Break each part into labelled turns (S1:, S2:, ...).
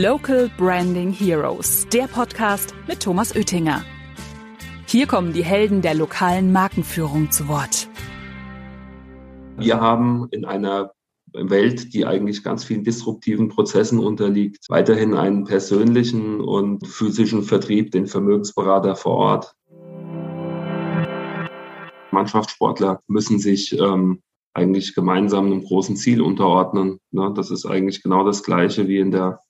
S1: Local Branding Heroes, der Podcast mit Thomas Oettinger. Hier kommen die Helden der lokalen Markenführung zu Wort.
S2: Wir haben in einer Welt, die eigentlich ganz vielen disruptiven Prozessen unterliegt, weiterhin einen persönlichen und physischen Vertrieb, den Vermögensberater vor Ort. Mannschaftssportler müssen sich ähm, eigentlich gemeinsam einem großen Ziel unterordnen. Ne? Das ist eigentlich genau das Gleiche wie in der,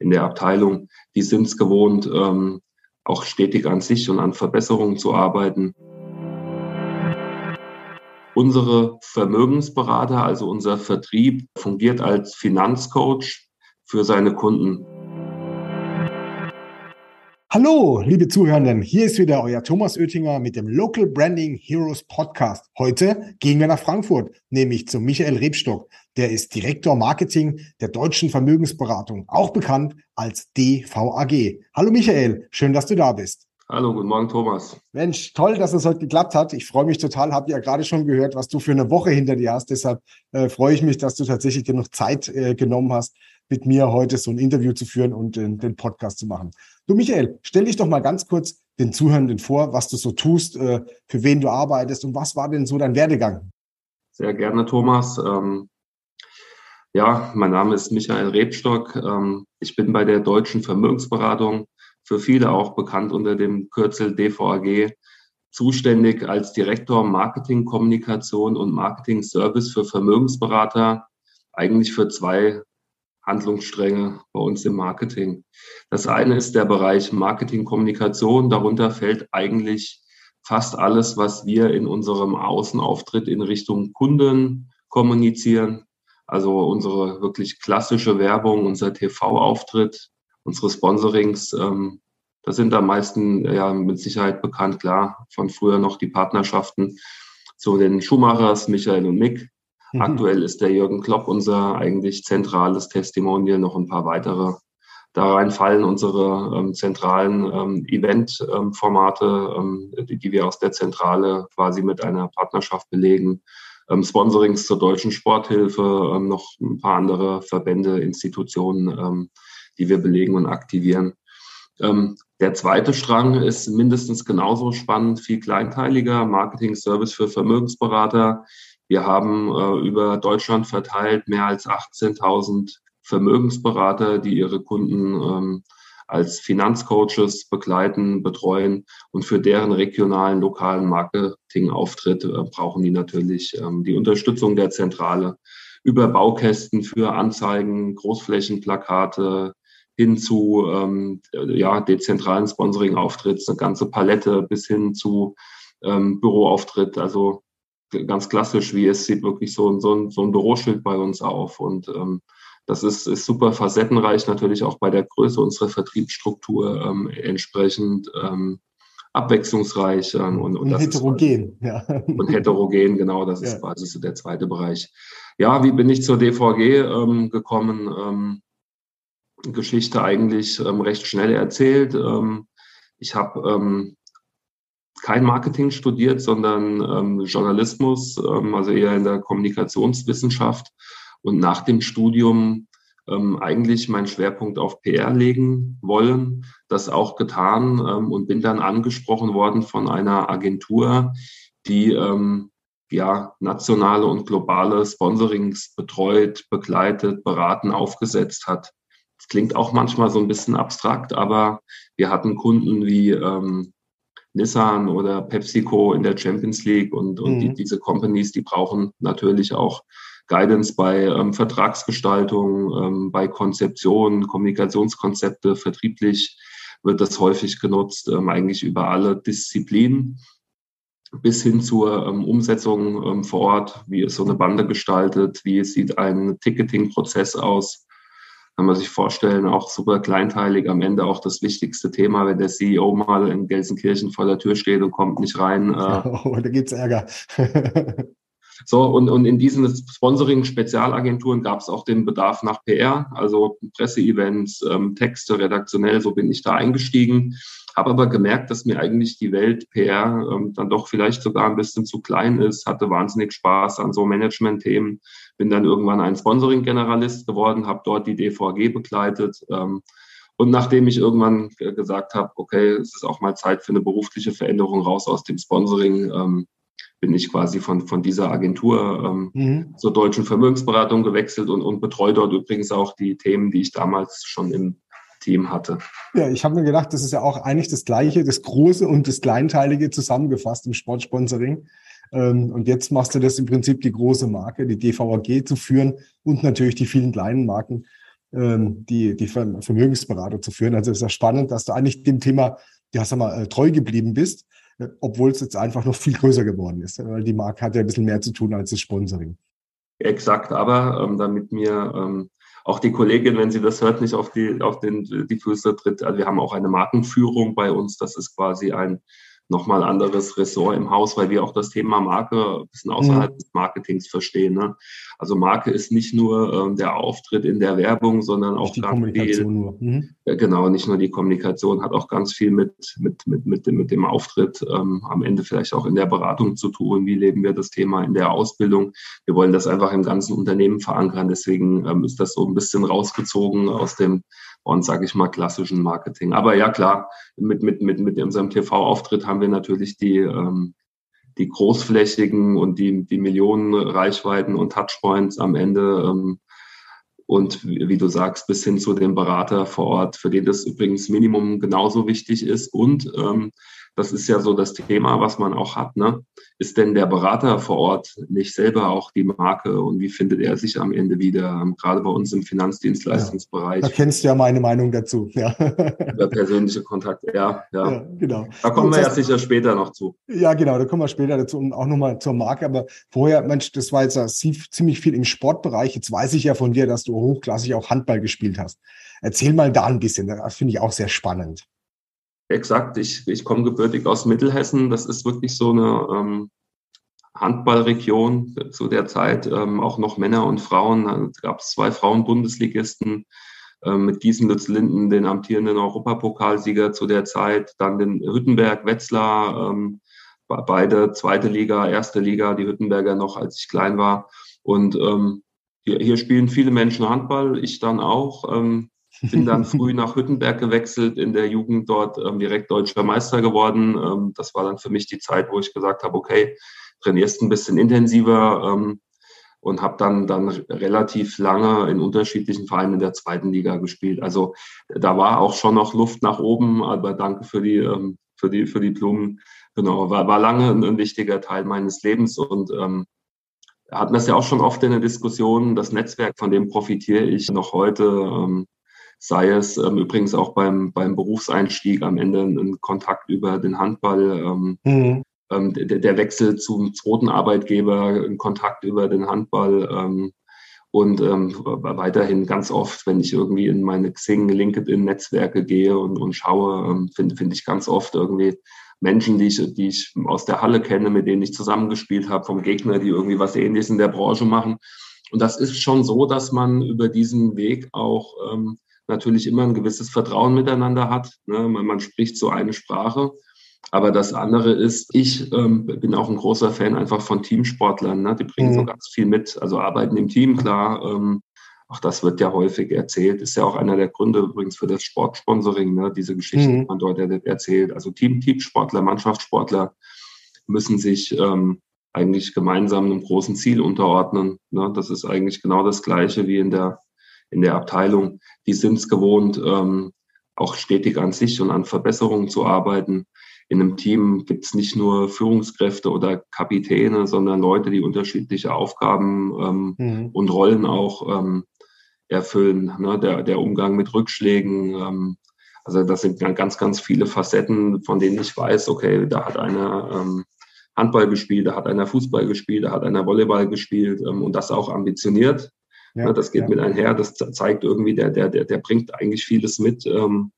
S2: in der Abteilung. Die sind es gewohnt, ähm, auch stetig an sich und an Verbesserungen zu arbeiten. Unsere Vermögensberater, also unser Vertrieb, fungiert als Finanzcoach für seine Kunden.
S3: Hallo, liebe Zuhörenden, hier ist wieder euer Thomas Oettinger mit dem Local Branding Heroes Podcast. Heute gehen wir nach Frankfurt, nämlich zu Michael Rebstock. Der ist Direktor Marketing der Deutschen Vermögensberatung, auch bekannt als DVAG. Hallo Michael, schön, dass du da bist.
S2: Hallo, guten Morgen, Thomas.
S3: Mensch, toll, dass es heute geklappt hat. Ich freue mich total. Habe ja gerade schon gehört, was du für eine Woche hinter dir hast. Deshalb äh, freue ich mich, dass du tatsächlich genug Zeit äh, genommen hast, mit mir heute so ein Interview zu führen und äh, den Podcast zu machen. Du, Michael, stell dich doch mal ganz kurz den Zuhörenden vor, was du so tust, äh, für wen du arbeitest und was war denn so dein Werdegang?
S2: Sehr gerne, Thomas. Ähm, ja, mein Name ist Michael Rebstock. Ähm, ich bin bei der Deutschen Vermögensberatung, für viele auch bekannt unter dem Kürzel DVAG, zuständig als Direktor Marketing, Kommunikation und Marketing Service für Vermögensberater, eigentlich für zwei Handlungsstränge bei uns im Marketing. Das eine ist der Bereich Marketing-Kommunikation. Darunter fällt eigentlich fast alles, was wir in unserem Außenauftritt in Richtung Kunden kommunizieren. Also unsere wirklich klassische Werbung, unser TV-Auftritt, unsere Sponsorings. Ähm, das sind am meisten ja mit Sicherheit bekannt, klar, von früher noch die Partnerschaften zu den Schumachers, Michael und Mick, Mhm. Aktuell ist der Jürgen Klopp unser eigentlich zentrales Testimonial, noch ein paar weitere. Da rein fallen unsere ähm, zentralen ähm, Event-Formate, ähm, die, die, wir aus der Zentrale quasi mit einer Partnerschaft belegen. Ähm, Sponsorings zur deutschen Sporthilfe, ähm, noch ein paar andere Verbände, Institutionen, ähm, die wir belegen und aktivieren. Der zweite Strang ist mindestens genauso spannend, viel kleinteiliger, Marketing Service für Vermögensberater. Wir haben äh, über Deutschland verteilt mehr als 18.000 Vermögensberater, die ihre Kunden ähm, als Finanzcoaches begleiten, betreuen und für deren regionalen, lokalen Marketingauftritt äh, brauchen die natürlich ähm, die Unterstützung der Zentrale über Baukästen für Anzeigen, Großflächenplakate hin zu ähm, ja, dezentralen Sponsoring-Auftritts, eine ganze Palette bis hin zu ähm, Büroauftritt. Also ganz klassisch, wie es sieht wirklich so, so, so ein Büroschild bei uns auf. Und ähm, das ist, ist super facettenreich, natürlich auch bei der Größe unserer Vertriebsstruktur ähm, entsprechend ähm, abwechslungsreich ähm, und, und,
S3: und heterogen. Ist, ja.
S2: Und heterogen, genau, das ist ja. quasi so der zweite Bereich. Ja, wie bin ich zur DVG ähm, gekommen? Ähm, Geschichte eigentlich ähm, recht schnell erzählt. Ähm, ich habe ähm, kein Marketing studiert, sondern ähm, Journalismus, ähm, also eher in der Kommunikationswissenschaft und nach dem Studium ähm, eigentlich meinen Schwerpunkt auf PR legen wollen, das auch getan ähm, und bin dann angesprochen worden von einer Agentur, die ähm, ja nationale und globale Sponsorings betreut, begleitet, beraten, aufgesetzt hat. Das klingt auch manchmal so ein bisschen abstrakt, aber wir hatten Kunden wie ähm, Nissan oder PepsiCo in der Champions League und, und mhm. die, diese Companies, die brauchen natürlich auch Guidance bei ähm, Vertragsgestaltung, ähm, bei Konzeption, Kommunikationskonzepte, vertrieblich wird das häufig genutzt, ähm, eigentlich über alle Disziplinen bis hin zur ähm, Umsetzung ähm, vor Ort, wie ist so eine Bande gestaltet, wie sieht ein Ticketing-Prozess aus, kann man sich vorstellen, auch super kleinteilig, am Ende auch das wichtigste Thema, wenn der CEO mal in Gelsenkirchen vor der Tür steht und kommt nicht rein.
S3: Äh, oh, da gibt's Ärger.
S2: So, und, und in diesen Sponsoring-Spezialagenturen gab es auch den Bedarf nach PR, also Presseevents, ähm, Texte, redaktionell, so bin ich da eingestiegen. Habe aber gemerkt, dass mir eigentlich die Welt PR ähm, dann doch vielleicht sogar ein bisschen zu klein ist, hatte wahnsinnig Spaß an so Management-Themen, bin dann irgendwann ein Sponsoring-Generalist geworden, habe dort die DVG begleitet. Ähm, und nachdem ich irgendwann gesagt habe, okay, es ist auch mal Zeit für eine berufliche Veränderung raus aus dem Sponsoring, ähm, bin ich quasi von, von dieser Agentur ähm, mhm. zur deutschen Vermögensberatung gewechselt und, und betreue dort übrigens auch die Themen, die ich damals schon im Team hatte.
S3: Ja, ich habe mir gedacht, das ist ja auch eigentlich das Gleiche, das Große und das Kleinteilige zusammengefasst im Sportsponsoring. Ähm, und jetzt machst du das im Prinzip die große Marke, die DVAG zu führen und natürlich die vielen kleinen Marken, ähm, die, die Vermögensberater zu führen. Also es ist ja spannend, dass du eigentlich dem Thema, ja, sag mal, äh, treu geblieben bist, äh, obwohl es jetzt einfach noch viel größer geworden ist. Weil die Marke hat ja ein bisschen mehr zu tun als das Sponsoring.
S2: Exakt, aber ähm, damit mir ähm, auch die Kollegin, wenn sie das hört, nicht auf die, auf den, die Füße tritt. Also wir haben auch eine Markenführung bei uns. Das ist quasi ein nochmal anderes Ressort im Haus, weil wir auch das Thema Marke ein bisschen außerhalb mhm. des Marketings verstehen. Ne? Also Marke ist nicht nur ähm, der Auftritt in der Werbung, sondern auch
S3: die Kommunikation viel, nur. Mhm.
S2: Ja, genau, nicht nur die Kommunikation, hat auch ganz viel mit, mit, mit, mit, dem, mit dem Auftritt ähm, am Ende vielleicht auch in der Beratung zu tun. Wie leben wir das Thema in der Ausbildung? Wir wollen das einfach im ganzen Unternehmen verankern. Deswegen ähm, ist das so ein bisschen rausgezogen aus dem und sage ich mal, klassischen Marketing. Aber ja, klar, mit, mit, mit, mit unserem TV-Auftritt haben wir natürlich die, ähm, die großflächigen und die, die Millionen Reichweiten und Touchpoints am Ende. Ähm, und wie, du sagst, bis hin zu dem Berater vor Ort, für den das übrigens Minimum genauso wichtig ist. Und ähm, das ist ja so das Thema, was man auch hat. Ne? Ist denn der Berater vor Ort nicht selber auch die Marke und wie findet er sich am Ende wieder, gerade bei uns im Finanzdienstleistungsbereich?
S3: Ja, da kennst du ja meine Meinung dazu. Ja.
S2: Der persönliche Kontakt, ja, ja. ja genau. Da kommen wir ja sicher später noch zu.
S3: Ja, genau, da kommen wir später dazu und auch nochmal zur Marke. Aber vorher, Mensch, das war jetzt ziemlich viel im Sportbereich. Jetzt weiß ich ja von dir, dass du hochklassig auch Handball gespielt hast. Erzähl mal da ein bisschen, das finde ich auch sehr spannend.
S2: Exakt, ich, ich komme gebürtig aus Mittelhessen. Das ist wirklich so eine ähm, Handballregion zu der Zeit, ähm, auch noch Männer und Frauen. Da gab es zwei Frauen-Bundesligisten ähm, mit Gießen Lütz-Linden, den amtierenden Europapokalsieger zu der Zeit, dann den Hüttenberg, Wetzlar, ähm, beide zweite Liga, erste Liga, die Hüttenberger noch, als ich klein war. Und ähm, hier, hier spielen viele Menschen Handball, ich dann auch. Ähm, bin dann früh nach Hüttenberg gewechselt, in der Jugend dort ähm, direkt deutscher Meister geworden. Ähm, das war dann für mich die Zeit, wo ich gesagt habe, okay, trainierst ein bisschen intensiver ähm, und habe dann dann relativ lange in unterschiedlichen Vereinen in der zweiten Liga gespielt. Also da war auch schon noch Luft nach oben, aber danke für die ähm, für die für die Blumen. Genau, war, war lange ein, ein wichtiger Teil meines Lebens und ähm, hatten das ja auch schon oft in der Diskussion. Das Netzwerk, von dem profitiere ich noch heute. Ähm, sei es ähm, übrigens auch beim, beim Berufseinstieg am Ende ein Kontakt über den Handball, ähm, mhm. ähm, der, der, Wechsel zum zweiten Arbeitgeber, ein Kontakt über den Handball ähm, und ähm, weiterhin ganz oft, wenn ich irgendwie in meine Xing, LinkedIn-Netzwerke gehe und, und schaue, ähm, finde finde ich ganz oft irgendwie Menschen, die ich, die ich aus der Halle kenne, mit denen ich zusammengespielt habe, vom Gegner, die irgendwie was Ähnliches in der Branche machen. Und das ist schon so, dass man über diesen Weg auch ähm, natürlich immer ein gewisses Vertrauen miteinander hat. Ne? Man, man, spricht so eine Sprache. Aber das andere ist, ich ähm, bin auch ein großer Fan einfach von Teamsportlern. Ne? Die bringen mhm. so ganz viel mit. Also arbeiten im Team, klar. Ähm, auch das wird ja häufig erzählt. Ist ja auch einer der Gründe übrigens für das Sportsponsoring, ne? diese Geschichten, mhm. die man dort erzählt. Also Team, Teamsportler, Mannschaftssportler müssen sich ähm, eigentlich gemeinsam einem großen Ziel unterordnen. Ne? Das ist eigentlich genau das Gleiche wie in der in der Abteilung, die sind es gewohnt, ähm, auch stetig an sich und an Verbesserungen zu arbeiten. In einem Team gibt es nicht nur Führungskräfte oder Kapitäne, sondern Leute, die unterschiedliche Aufgaben ähm, mhm. und Rollen auch ähm, erfüllen. Ne? Der, der Umgang mit Rückschlägen. Ähm, also das sind ganz, ganz viele Facetten, von denen ich weiß, okay, da hat einer ähm, Handball gespielt, da hat einer Fußball gespielt, da hat einer Volleyball gespielt ähm, und das auch ambitioniert. Ja, ne, das geht ja. mit einher, das zeigt irgendwie, der, der, der, der bringt eigentlich vieles mit. Ähm,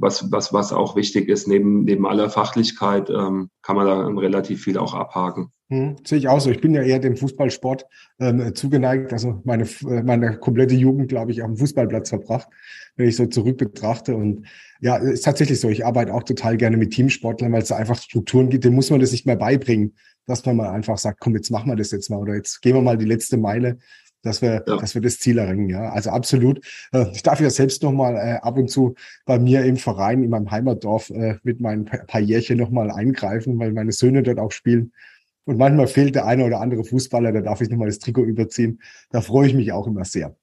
S2: was, was, was auch wichtig ist, neben, neben aller Fachlichkeit ähm, kann man da relativ viel auch abhaken.
S3: Hm, sehe ich auch so. Ich bin ja eher dem Fußballsport ähm, zugeneigt. Also meine, meine komplette Jugend, glaube ich, auf dem Fußballplatz verbracht, wenn ich so zurück betrachte. Und ja, ist tatsächlich so. Ich arbeite auch total gerne mit Teamsportlern, weil es da einfach Strukturen gibt. Dem muss man das nicht mehr beibringen, dass man mal einfach sagt, komm, jetzt machen wir das jetzt mal oder jetzt gehen wir mal die letzte Meile dass wir, ja. dass wir das Ziel erringen. Ja, also absolut. Äh, ich darf ja selbst noch mal äh, ab und zu bei mir im Verein in meinem Heimatdorf äh, mit meinen paar Jährchen noch mal eingreifen, weil meine Söhne dort auch spielen. Und manchmal fehlt der eine oder andere Fußballer, da darf ich noch mal das Trikot überziehen. Da freue ich mich auch immer sehr.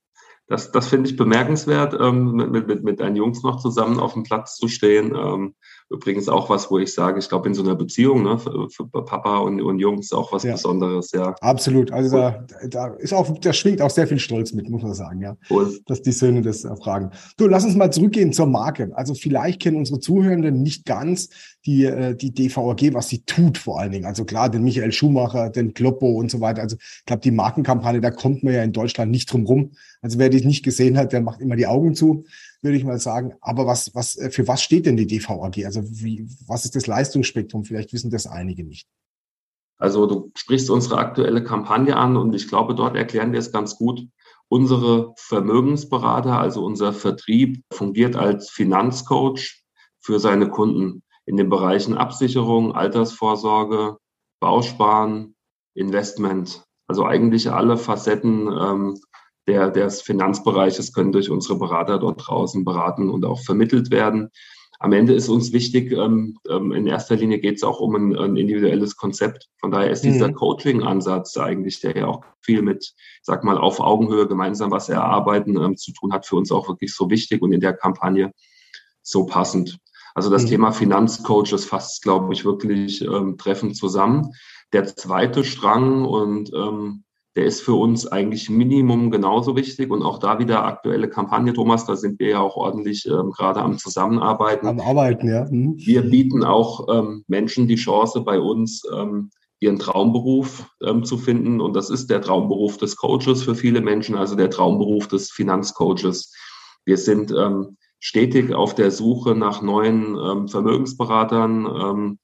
S2: Das, das finde ich bemerkenswert, ähm, mit, mit, mit deinen Jungs noch zusammen auf dem Platz zu stehen. Ähm, Übrigens auch was, wo ich sage, ich glaube, in so einer Beziehung ne, für, für Papa und, und Jungs auch was ja. Besonderes, ja.
S3: Absolut. Also da, da ist auch, da schwingt auch sehr viel Stolz mit, muss man sagen, ja. Cool. Dass die Söhne das fragen. Du, lass uns mal zurückgehen zur Marke. Also vielleicht kennen unsere Zuhörenden nicht ganz die, äh, die DVAG, was sie tut vor allen Dingen. Also klar, den Michael Schumacher, den Kloppo und so weiter. Also ich glaube, die Markenkampagne, da kommt man ja in Deutschland nicht drum rum. Also wer die nicht gesehen hat, der macht immer die Augen zu würde ich mal sagen. Aber was, was, äh, für was steht denn die DVAG? Also wie, was ist das Leistungsspektrum? Vielleicht wissen das einige nicht.
S2: Also du sprichst unsere aktuelle Kampagne an und ich glaube, dort erklären wir es ganz gut. Unsere Vermögensberater, also unser Vertrieb, fungiert als Finanzcoach für seine Kunden in den Bereichen Absicherung, Altersvorsorge, Bausparen, Investment. Also eigentlich alle Facetten ähm, der, des Finanzbereiches können durch unsere Berater dort draußen beraten und auch vermittelt werden. Am Ende ist uns wichtig, ähm, ähm, in erster Linie geht es auch um ein, ein, individuelles Konzept. Von daher ist dieser mhm. Coaching-Ansatz eigentlich, der ja auch viel mit, sag mal, auf Augenhöhe gemeinsam was erarbeiten ähm, zu tun hat, für uns auch wirklich so wichtig und in der Kampagne so passend. Also das mhm. Thema Finanzcoach, das fasst, glaube ich, wirklich ähm, treffend zusammen. Der zweite Strang und ähm, der ist für uns eigentlich Minimum genauso wichtig und auch da wieder aktuelle Kampagne, Thomas, da sind wir ja auch ordentlich ähm, gerade am Zusammenarbeiten.
S3: Am Arbeiten, ja. Mhm.
S2: Wir bieten auch ähm, Menschen die Chance, bei uns ähm, ihren Traumberuf ähm, zu finden und das ist der Traumberuf des Coaches für viele Menschen, also der Traumberuf des Finanzcoaches. Wir sind ähm, stetig auf der Suche nach neuen ähm, Vermögensberatern,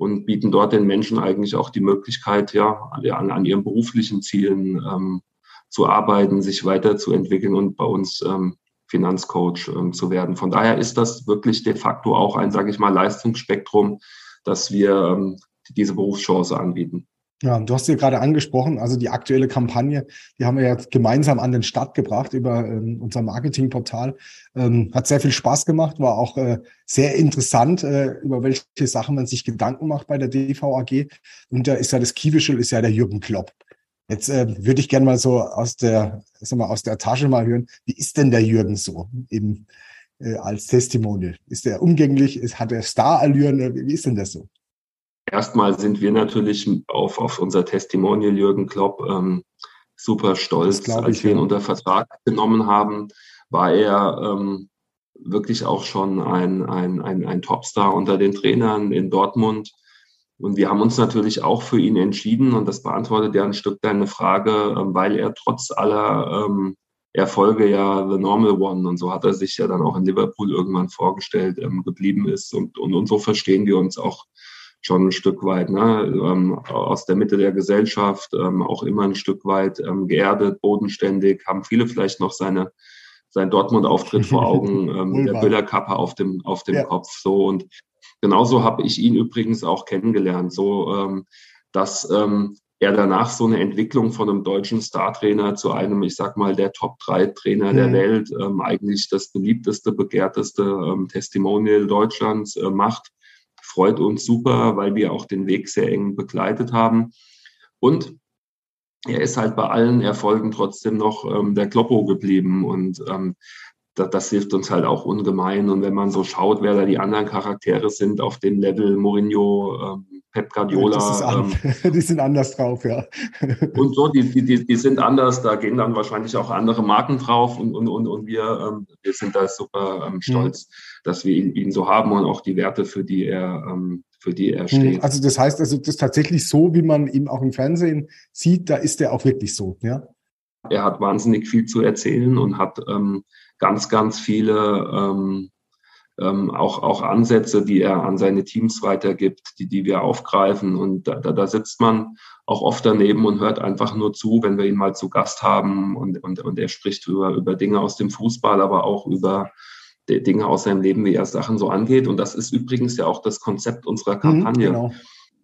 S2: und bieten dort den Menschen eigentlich auch die Möglichkeit, ja, an, an ihren beruflichen Zielen ähm, zu arbeiten, sich weiterzuentwickeln und bei uns ähm, Finanzcoach ähm, zu werden. Von daher ist das wirklich de facto auch ein, sage ich mal, Leistungsspektrum, dass wir ähm, diese Berufschance anbieten.
S3: Ja, du hast sie gerade angesprochen, also die aktuelle Kampagne, die haben wir jetzt gemeinsam an den Start gebracht über ähm, unser Marketingportal. Ähm, hat sehr viel Spaß gemacht, war auch äh, sehr interessant, äh, über welche Sachen man sich Gedanken macht bei der DVAG. Und da ist ja das Kiewischel, ist ja der Jürgen Klopp. Jetzt äh, würde ich gerne mal so aus der, sag mal, aus der Tasche mal hören, wie ist denn der Jürgen so eben äh, als Testimonial? Ist der umgänglich? Ist, hat er Star-Allüren? Wie ist denn das so?
S2: Erstmal sind wir natürlich auf, auf unser Testimonial Jürgen Klopp ähm, super stolz. Ich, Als wir ihn ja. unter Vertrag genommen haben, war er ähm, wirklich auch schon ein, ein, ein, ein Topstar unter den Trainern in Dortmund. Und wir haben uns natürlich auch für ihn entschieden und das beantwortet ja ein Stück deine Frage, ähm, weil er trotz aller ähm, Erfolge ja The Normal One und so hat er sich ja dann auch in Liverpool irgendwann vorgestellt, ähm, geblieben ist und, und, und so verstehen wir uns auch schon ein Stück weit ne, ähm, aus der Mitte der Gesellschaft, ähm, auch immer ein Stück weit ähm, geerdet, bodenständig, haben viele vielleicht noch seine sein Dortmund-Auftritt vor Augen, ähm, der Billerkappe auf dem auf dem ja. Kopf so und genauso habe ich ihn übrigens auch kennengelernt, so ähm, dass ähm, er danach so eine Entwicklung von einem deutschen Startrainer zu einem, ich sag mal, der Top-3-Trainer mhm. der Welt, ähm, eigentlich das beliebteste, begehrteste ähm, Testimonial Deutschlands äh, macht freut uns super, weil wir auch den Weg sehr eng begleitet haben. Und er ist halt bei allen Erfolgen trotzdem noch ähm, der Kloppo geblieben und ähm, das, das, hilft uns halt auch ungemein. Und wenn man so schaut, wer da die anderen Charaktere sind auf dem Level, Mourinho, ähm, Pep Guardiola.
S3: Ähm, die sind anders drauf, ja.
S2: und so, die, die, die sind anders, da gehen dann wahrscheinlich auch andere Marken drauf und, und, und, und wir, ähm, wir sind da super ähm, stolz. Mhm dass wir ihn, ihn so haben und auch die Werte, für die er, ähm, für die er steht. Hm,
S3: also das heißt, also das ist tatsächlich so, wie man ihn auch im Fernsehen sieht, da ist er auch wirklich so, ja?
S2: Er hat wahnsinnig viel zu erzählen und hat ähm, ganz, ganz viele ähm, ähm, auch, auch Ansätze, die er an seine Teams weitergibt, die, die wir aufgreifen. Und da, da, da sitzt man auch oft daneben und hört einfach nur zu, wenn wir ihn mal zu Gast haben und, und, und er spricht über, über Dinge aus dem Fußball, aber auch über Dinge aus seinem Leben, wie er Sachen so angeht. Und das ist übrigens ja auch das Konzept unserer mhm, Kampagne. Mhm, genau.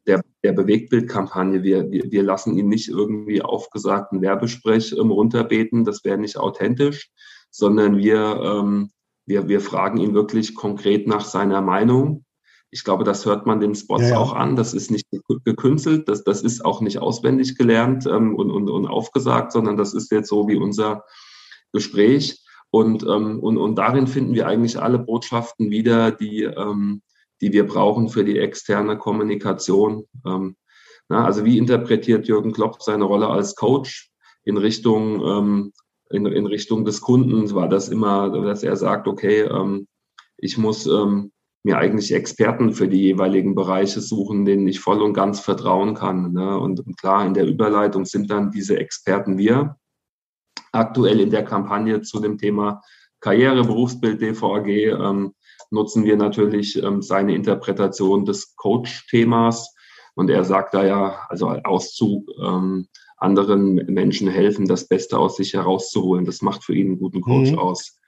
S2: Der, der Bewegtbildkampagne. Wir, wir, wir lassen ihn nicht irgendwie aufgesagten Werbesprech ähm, runterbeten, das wäre nicht authentisch, sondern wir, ähm, wir, wir fragen ihn wirklich konkret nach seiner Meinung. Ich glaube, das hört man den Spots ja, ja. auch an. Das ist nicht gekünstelt, das, das ist auch nicht auswendig gelernt ähm, und, und, und aufgesagt, sondern das ist jetzt so wie unser Gespräch. Und, ähm, und, und darin finden wir eigentlich alle Botschaften wieder, die, ähm, die wir brauchen für die externe Kommunikation. Ähm, na, also wie interpretiert Jürgen Klopp seine Rolle als Coach in Richtung, ähm, in, in Richtung des Kunden? War das immer, dass er sagt, okay, ähm, ich muss ähm, mir eigentlich Experten für die jeweiligen Bereiche suchen, denen ich voll und ganz vertrauen kann. Ne? Und, und klar, in der Überleitung sind dann diese Experten wir aktuell in der Kampagne zu dem Thema Karriere, Berufsbild, DVAG ähm, nutzen wir natürlich ähm, seine Interpretation des Coach-Themas. Und er sagt da ja, also Auszug, ähm, anderen Menschen helfen, das Beste aus sich herauszuholen. Das macht für ihn einen guten Coach mhm. aus.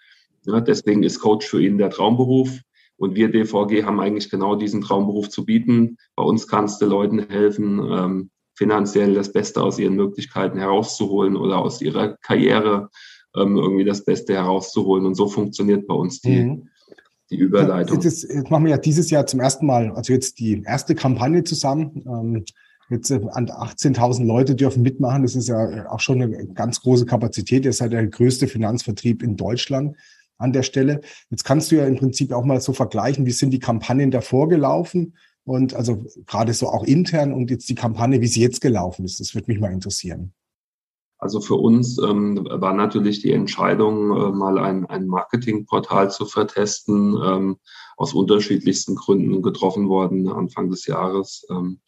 S2: Ja, deswegen ist Coach für ihn der Traumberuf. Und wir DVG haben eigentlich genau diesen Traumberuf zu bieten. Bei uns kannst du Leuten helfen, ähm, finanziell das Beste aus ihren Möglichkeiten herauszuholen oder aus ihrer Karriere ähm, irgendwie das Beste herauszuholen. Und so funktioniert bei uns die, mhm. die Überleitung.
S3: Jetzt, jetzt, machen wir ja dieses Jahr zum ersten Mal, also jetzt die erste Kampagne zusammen. Ähm, jetzt äh, an 18.000 Leute dürfen mitmachen. Das ist ja auch schon eine ganz große Kapazität. Das ist ja der größte Finanzvertrieb in Deutschland an der Stelle. Jetzt kannst du ja im Prinzip auch mal so vergleichen, wie sind die Kampagnen davor gelaufen und also gerade so auch intern und jetzt die Kampagne, wie sie jetzt gelaufen ist, das würde mich mal interessieren.
S2: Also für uns ähm, war natürlich die Entscheidung, äh, mal ein, ein Marketingportal zu vertesten, ähm, aus unterschiedlichsten Gründen getroffen worden Anfang des Jahres. Ähm,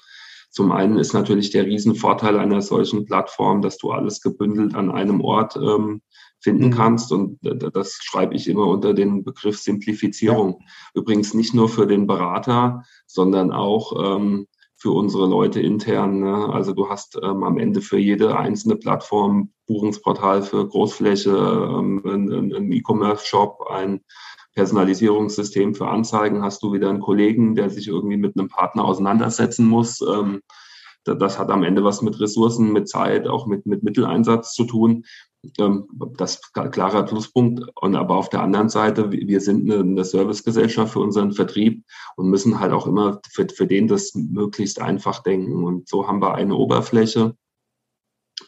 S2: zum einen ist natürlich der Riesenvorteil einer solchen Plattform, dass du alles gebündelt an einem Ort ähm, finden mhm. kannst. Und das schreibe ich immer unter den Begriff Simplifizierung. Ja. Übrigens nicht nur für den Berater, sondern auch ähm, für unsere Leute intern. Ne? Also du hast ähm, am Ende für jede einzelne Plattform, Buchungsportal für Großfläche, ähm, ein, ein E-Commerce-Shop, ein Personalisierungssystem für Anzeigen, hast du wieder einen Kollegen, der sich irgendwie mit einem Partner auseinandersetzen muss. Ähm, das hat am Ende was mit Ressourcen, mit Zeit, auch mit, mit Mitteleinsatz zu tun. Ähm, das ist klarer Pluspunkt. Und aber auf der anderen Seite, wir sind eine, Servicegesellschaft für unseren Vertrieb und müssen halt auch immer für, für den das möglichst einfach denken. Und so haben wir eine Oberfläche,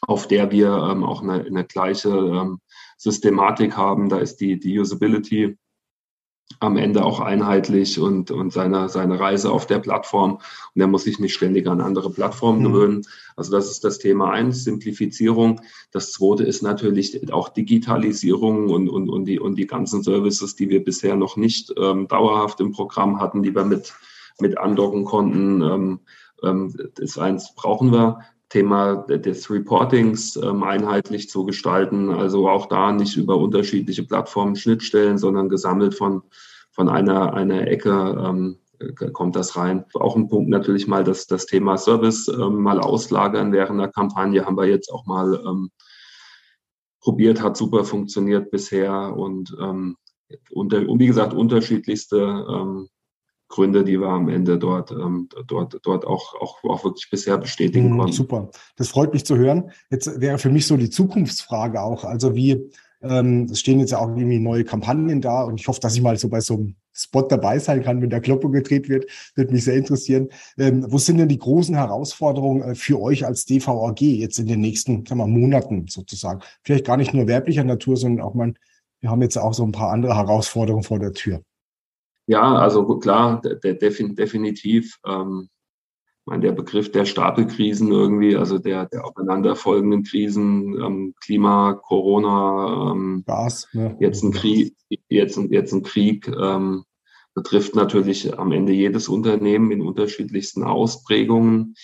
S2: auf der wir ähm, auch eine, eine gleiche Systematik haben. Da ist die, die Usability am Ende auch einheitlich und, und seine, seine Reise auf der Plattform. Und er muss sich nicht ständig an andere Plattformen mhm. gewöhnen. Also das ist das Thema eins, Simplifizierung. Das zweite ist natürlich auch Digitalisierung und, und, und, die, und die ganzen Services, die wir bisher noch nicht ähm, dauerhaft im Programm hatten, die wir mit, mit andocken konnten. Ähm, ähm, das eins brauchen wir. Thema des Reportings ähm, einheitlich zu gestalten. Also auch da nicht über unterschiedliche Plattformen, Schnittstellen, sondern gesammelt von, von einer, einer Ecke ähm, kommt das rein. Auch ein Punkt natürlich mal das, das Thema Service ähm, mal auslagern während der Kampagne haben wir jetzt auch mal ähm, probiert, hat super funktioniert bisher und, ähm, unter, wie gesagt unterschiedlichste ähm, Gründe, die wir am Ende dort, ähm, dort, dort auch, auch, auch wirklich bisher bestätigen mhm, konnten.
S3: Super, das freut mich zu hören. Jetzt wäre für mich so die Zukunftsfrage auch, also wie, ähm, es stehen jetzt ja auch irgendwie neue Kampagnen da und ich hoffe, dass ich mal so bei so einem Spot dabei sein kann, wenn der Kloppo gedreht wird. Würde mich sehr interessieren. Ähm, wo sind denn die großen Herausforderungen äh, für euch als DVAG jetzt in den nächsten sagen wir, Monaten sozusagen? Vielleicht gar nicht nur werblicher Natur, sondern auch mal, wir haben jetzt auch so ein paar andere Herausforderungen vor der Tür.
S2: Ja, also klar, der, definitiv. Ähm, ich meine, der Begriff der Stapelkrisen irgendwie, also der, der aufeinanderfolgenden Krisen, ähm, Klima, Corona, ähm, Gas, ne? jetzt ein Krieg, jetzt, jetzt ein Krieg, ähm, betrifft natürlich am Ende jedes Unternehmen in unterschiedlichsten Ausprägungen.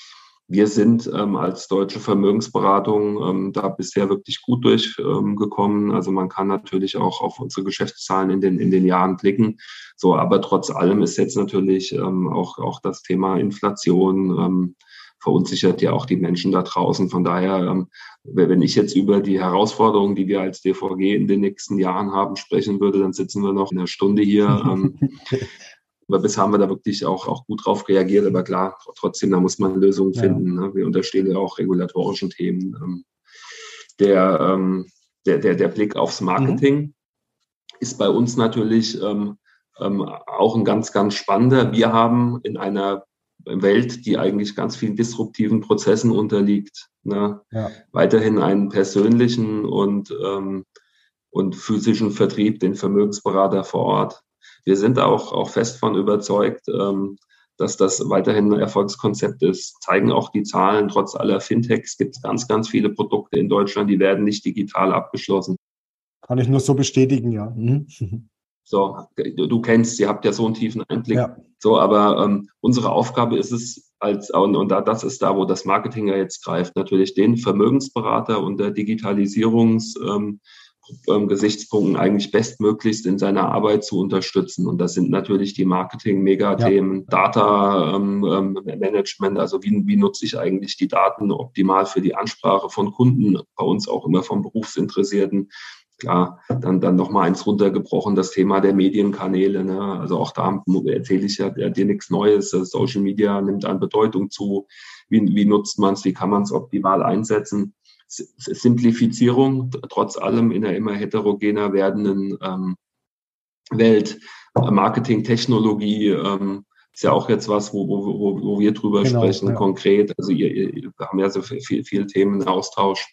S2: Wir sind ähm, als deutsche Vermögensberatung ähm, da bisher wirklich gut durchgekommen. Ähm, also man kann natürlich auch auf unsere Geschäftszahlen in den, in den Jahren blicken. So, aber trotz allem ist jetzt natürlich ähm, auch, auch das Thema Inflation ähm, verunsichert ja auch die Menschen da draußen. Von daher, ähm, wenn ich jetzt über die Herausforderungen, die wir als DVG in den nächsten Jahren haben, sprechen würde, dann sitzen wir noch in einer Stunde hier. Aber bisher haben wir da wirklich auch, auch gut drauf reagiert. Aber klar, trotzdem, da muss man Lösungen finden. Ja. Ne? Wir unterstehen ja auch regulatorischen Themen. Ähm, der, ähm, der, der, der Blick aufs Marketing mhm. ist bei uns natürlich ähm, ähm, auch ein ganz, ganz spannender. Wir haben in einer Welt, die eigentlich ganz vielen disruptiven Prozessen unterliegt, ne? ja. weiterhin einen persönlichen und, ähm, und physischen Vertrieb, den Vermögensberater vor Ort. Wir sind auch, auch fest von überzeugt, ähm, dass das weiterhin ein Erfolgskonzept ist. Zeigen auch die Zahlen. Trotz aller Fintechs gibt es ganz, ganz viele Produkte in Deutschland, die werden nicht digital abgeschlossen.
S3: Kann ich nur so bestätigen, ja. Mhm.
S2: So, du kennst, ihr habt ja so einen tiefen Einblick. Ja. So, aber ähm, unsere Aufgabe ist es, als und, und da, das ist da, wo das Marketing ja jetzt greift, natürlich den Vermögensberater und der Digitalisierungs ähm, ähm, Gesichtspunkten eigentlich bestmöglichst in seiner Arbeit zu unterstützen. Und das sind natürlich die Marketing-Megathemen, ja. Data-Management, ähm, ähm also wie, wie nutze ich eigentlich die Daten optimal für die Ansprache von Kunden, bei uns auch immer von Berufsinteressierten. Klar, dann, dann nochmal eins runtergebrochen, das Thema der Medienkanäle. Ne? Also auch da erzähle ich ja dir nichts Neues. Social Media nimmt an Bedeutung zu. Wie, wie nutzt man es? Wie kann man es optimal einsetzen? Simplifizierung, trotz allem in einer immer heterogener werdenden ähm, Welt. Marketing, Technologie ähm, ist ja auch jetzt was, wo, wo, wo wir drüber genau, sprechen, ja. konkret. Also ihr, ihr, wir haben ja so viel, viel Themen Austausch.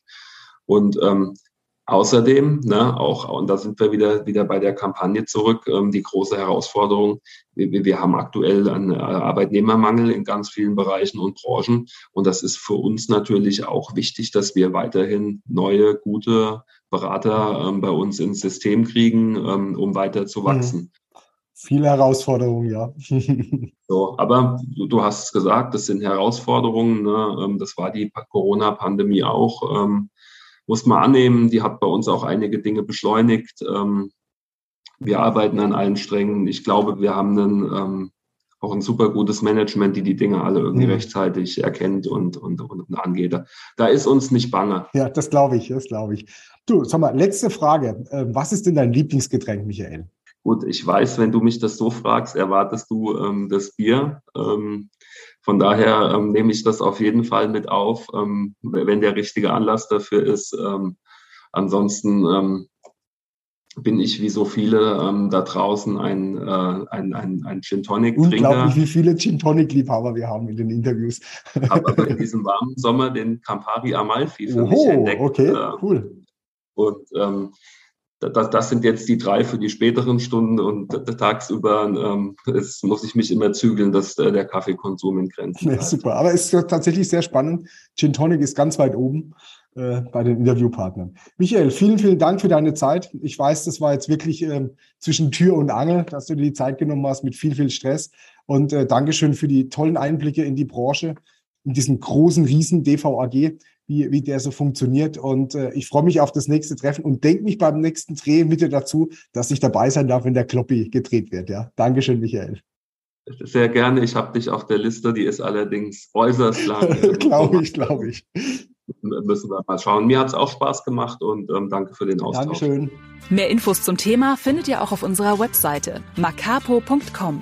S2: Und ähm, Außerdem, ne, auch, und da sind wir wieder, wieder bei der Kampagne zurück, ähm, die große Herausforderung. Wir, wir haben aktuell einen äh, Arbeitnehmermangel in ganz vielen Bereichen und Branchen. Und das ist für uns natürlich auch wichtig, dass wir weiterhin neue, gute Berater ähm, bei uns ins System kriegen, ähm, um weiter zu mhm. wachsen.
S3: Viele Herausforderungen, ja.
S2: so, aber du, du, hast es gesagt, das sind Herausforderungen. Ne? Ähm, das war die Corona-Pandemie auch. Ähm, muss man annehmen. Die hat bei uns auch einige Dinge beschleunigt. Ähm, wir arbeiten an allen Strängen. Ich glaube, wir haben einen, ähm, auch ein super gutes Management, die die Dinge alle irgendwie mhm. rechtzeitig erkennt und, und, und angeht. Da ist uns nicht bange.
S3: Ja, das glaube ich, das glaube ich. Du, sag mal, letzte Frage. Ähm, was ist denn dein Lieblingsgetränk, Michael?
S2: Gut, ich weiß, wenn du mich das so fragst, erwartest du ähm, das Bier. Ähm, von daher ähm, nehme ich das auf jeden Fall mit auf, ähm, wenn der richtige Anlass dafür ist. Ähm, ansonsten ähm, bin ich wie so viele ähm, da draußen ein, äh, ein, ein, ein Gin Tonic Trinker.
S3: Unglaublich, wie viele Gin Tonic Liebhaber wir haben in den Interviews.
S2: Habe aber in diesem warmen Sommer den Campari Amalfi für Oho, mich entdeckt.
S3: Okay, äh, cool.
S2: Und ähm, das, das sind jetzt die drei für die späteren Stunden und tagsüber ähm, es muss ich mich immer zügeln, dass äh, der Kaffeekonsum in Grenzen
S3: bleibt. Ja, super, aber es ist tatsächlich sehr spannend. Gin Tonic ist ganz weit oben äh, bei den Interviewpartnern. Michael, vielen, vielen Dank für deine Zeit. Ich weiß, das war jetzt wirklich äh, zwischen Tür und Angel, dass du dir die Zeit genommen hast mit viel, viel Stress. Und äh, Dankeschön für die tollen Einblicke in die Branche, in diesen großen Riesen DVAG wie, wie der so funktioniert. Und äh, ich freue mich auf das nächste Treffen und denke mich beim nächsten Dreh bitte dazu, dass ich dabei sein darf, wenn der Kloppi gedreht wird. Ja, Dankeschön, Michael.
S2: Sehr gerne. Ich habe dich auf der Liste, die ist allerdings äußerst lang.
S3: glaube ich, glaube ich.
S2: Müssen wir mal schauen. Mir hat es auch Spaß gemacht und ähm, danke für den Austausch.
S3: Dankeschön.
S1: Mehr Infos zum Thema findet ihr auch auf unserer Webseite macapo.com.